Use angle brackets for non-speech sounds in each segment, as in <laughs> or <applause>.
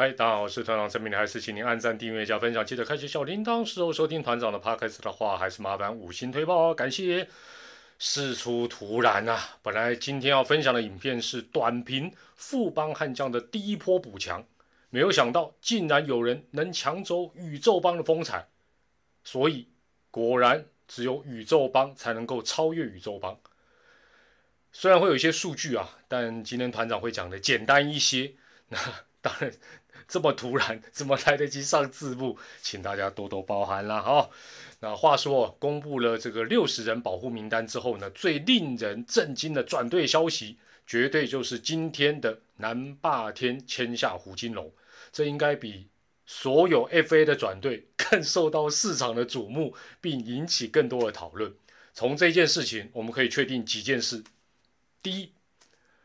嗨，大家好，我是团长陈明，还是请您按赞、订阅、加分享，记得开启小铃铛，时候收听团长的 podcast 的话，还是麻烦五星推报哦，感谢。事出突然啊，本来今天要分享的影片是短评富邦悍将的第一波补强，没有想到竟然有人能抢走宇宙帮的风采，所以果然只有宇宙帮才能够超越宇宙帮。虽然会有一些数据啊，但今天团长会讲的简单一些。那 <laughs> 当然。这么突然，怎么来得及上字幕？请大家多多包涵啦！哈，那话说，公布了这个六十人保护名单之后呢，最令人震惊的转队消息，绝对就是今天的南霸天签下胡金龙。这应该比所有 FA 的转队更受到市场的瞩目，并引起更多的讨论。从这件事情，我们可以确定几件事：第一，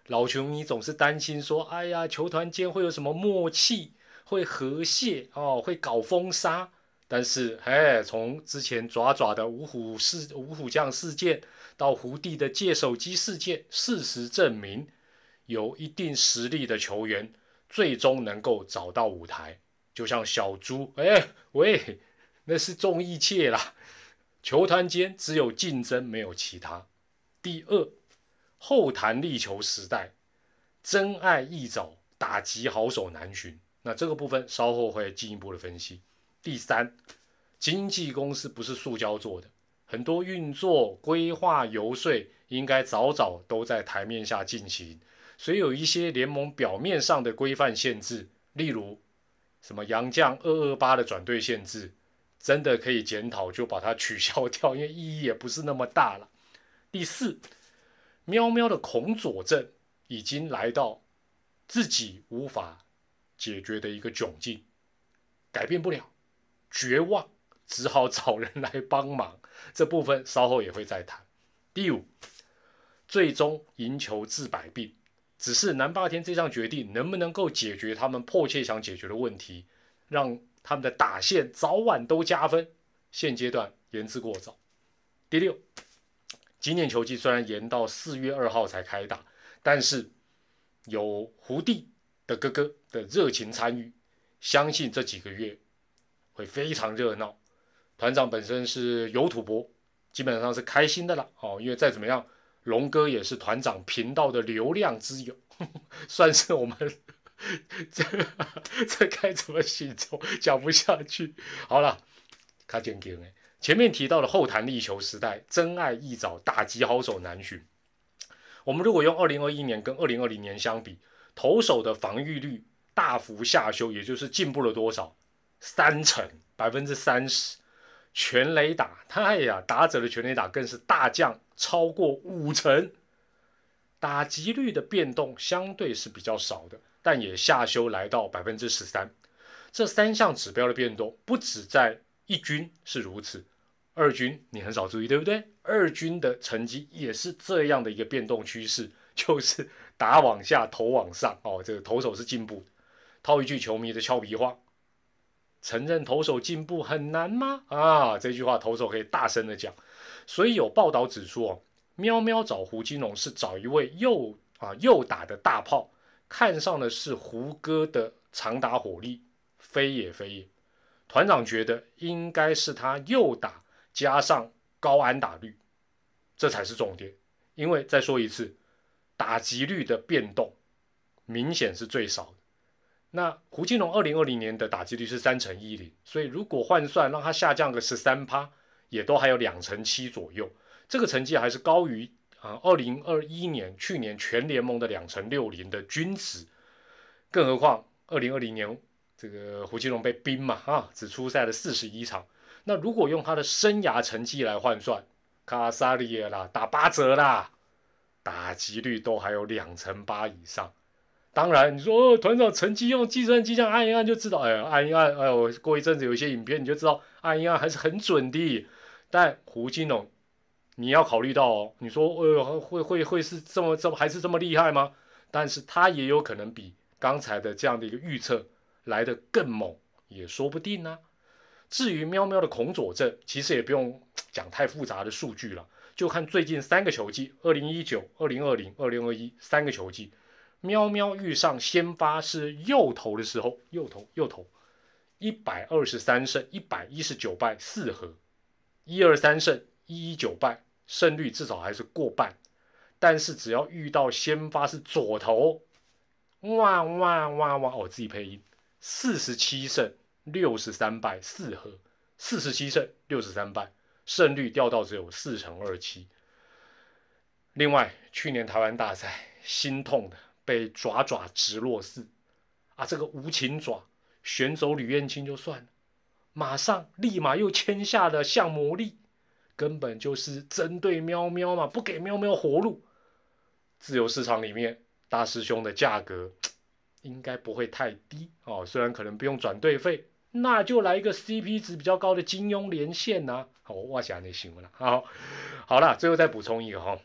老球迷总是担心说：“哎呀，球团间会有什么默契，会和谐哦，会搞封杀。”但是，哎，从之前爪爪的五虎事、五虎将事件，到胡弟的借手机事件，事实证明，有一定实力的球员最终能够找到舞台。就像小猪，哎喂，那是重义切啦。球团间只有竞争，没有其他。第二。后弹力球时代，真爱易找，打击好手难寻。那这个部分稍后会进一步的分析。第三，经纪公司不是塑胶做的，很多运作、规划、游说应该早早都在台面下进行。所以有一些联盟表面上的规范限制，例如什么杨将二二八的转队限制，真的可以检讨就把它取消掉，因为意义也不是那么大了。第四。喵喵的恐佐症已经来到自己无法解决的一个窘境，改变不了，绝望，只好找人来帮忙。这部分稍后也会再谈。第五，最终赢球治百病，只是南霸天这项决定能不能够解决他们迫切想解决的问题，让他们的打线早晚都加分。现阶段言之过早。第六。今年球季虽然延到四月二号才开打，但是有胡弟的哥哥的热情参与，相信这几个月会非常热闹。团长本身是有土博，基本上是开心的了哦，因为再怎么样，龙哥也是团长频道的流量之友，<laughs> 算是我们这这该怎么形容？<laughs> 讲不下去。好了，卡简给哎。前面提到的后弹力球时代，真爱易找，打击好手难寻。我们如果用二零二一年跟二零二零年相比，投手的防御率大幅下修，也就是进步了多少？三成，百分之三十。全垒打，哎呀，打者的全垒打更是大降超过五成。打击率的变动相对是比较少的，但也下修来到百分之十三。这三项指标的变动，不止在一军是如此。二军你很少注意，对不对？二军的成绩也是这样的一个变动趋势，<laughs> 就是打往下，投往上。哦，这个投手是进步。套一句球迷的俏皮话：承认投手进步很难吗？啊，这句话投手可以大声的讲。所以有报道指出，哦，喵喵找胡金龙是找一位右啊右打的大炮，看上的是胡歌的长打火力，非也非也。团长觉得应该是他右打。加上高安打率，这才是重点。因为再说一次，打击率的变动明显是最少的。那胡金龙二零二零年的打击率是三成一零，所以如果换算让他下降个十三趴，也都还有两成七左右。这个成绩还是高于啊二零二一年去年全联盟的两成六零的均值。更何况二零二零年这个胡金龙被冰嘛啊，只出赛了四十一场。那如果用他的生涯成绩来换算，卡萨利亚啦打八折啦，打击率都还有两成八以上。当然，你说哦团长成绩用计算机这样按一按就知道，哎，按一按，哎呦，过一阵子有一些影片你就知道按一按还是很准的。但胡金龙，你要考虑到哦，你说呃会会会是这么这么还是这么厉害吗？但是他也有可能比刚才的这样的一个预测来的更猛，也说不定呢。至于喵喵的恐左症，其实也不用讲太复杂的数据了，就看最近三个球季：二零一九、二零二零、二零二一三个球季。喵喵遇上先发是右投的时候，右投右投，一百二十三胜一百一十九败四和，一二三胜一一九败，胜率至少还是过半。但是只要遇到先发是左投，哇哇哇哇，我自己配音，四十七胜六十三败四和，四十七胜六十三败，胜率掉到只有四成二七。另外，去年台湾大赛心痛的被爪爪直落四啊，这个无情爪选走吕燕青就算了，马上立马又签下了向魔力，根本就是针对喵喵嘛，不给喵喵活路。自由市场里面，大师兄的价格应该不会太低哦，虽然可能不用转队费，那就来一个 CP 值比较高的金庸连线呐。好，我想那行了。好，好了，最后再补充一个哈。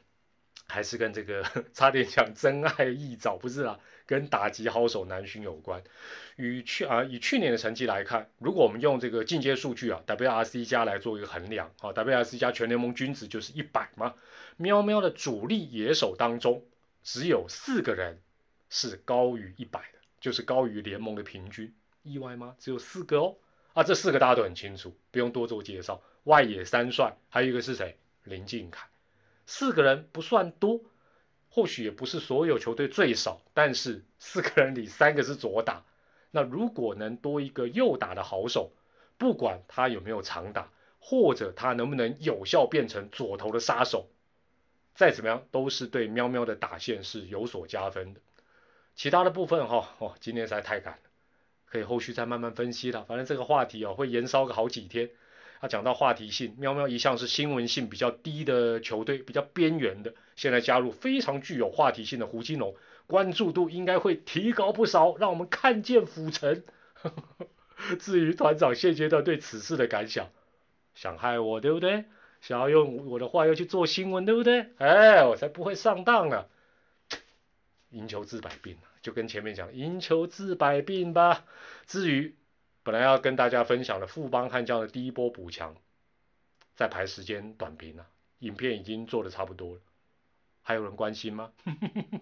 还是跟这个 <laughs> 差点讲真爱易找不是啦，跟打击好手难寻有关。与去啊以去年的成绩来看，如果我们用这个进阶数据啊 WRC 加来做一个衡量啊，WRC 加全联盟均值就是一百嘛。喵喵的主力野手当中，只有四个人是高于一百的，就是高于联盟的平均。意外吗？只有四个哦。啊，这四个大家都很清楚，不用多做介绍。外野三帅，还有一个是谁？林敬凯。四个人不算多，或许也不是所有球队最少，但是四个人里三个是左打，那如果能多一个右打的好手，不管他有没有长打，或者他能不能有效变成左投的杀手，再怎么样都是对喵喵的打线是有所加分的。其他的部分哈，哦，今天实在太赶了，可以后续再慢慢分析了。反正这个话题哦，会延烧个好几天。他讲到话题性，喵喵一向是新闻性比较低的球队，比较边缘的，现在加入非常具有话题性的胡金龙，关注度应该会提高不少，让我们看见府城。<laughs> 至于团长现阶段对此事的感想，想害我对不对？想要用我的话要去做新闻对不对？哎，我才不会上当呢。<tsk> 赢球治百病，就跟前面讲，赢球治百病吧。至于。本来要跟大家分享的富邦悍将的第一波补强，在排时间短评了，影片已经做的差不多了，还有人关心吗？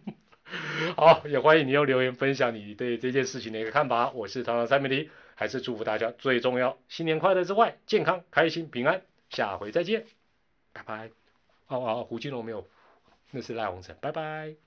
<laughs> 好，也欢迎你用留言分享你对这件事情的一个看法。我是唐唐三美丽，还是祝福大家最重要，新年快乐之外，健康、开心、平安。下回再见，拜拜。哦哦，胡金龙没有，那是赖鸿成，拜拜。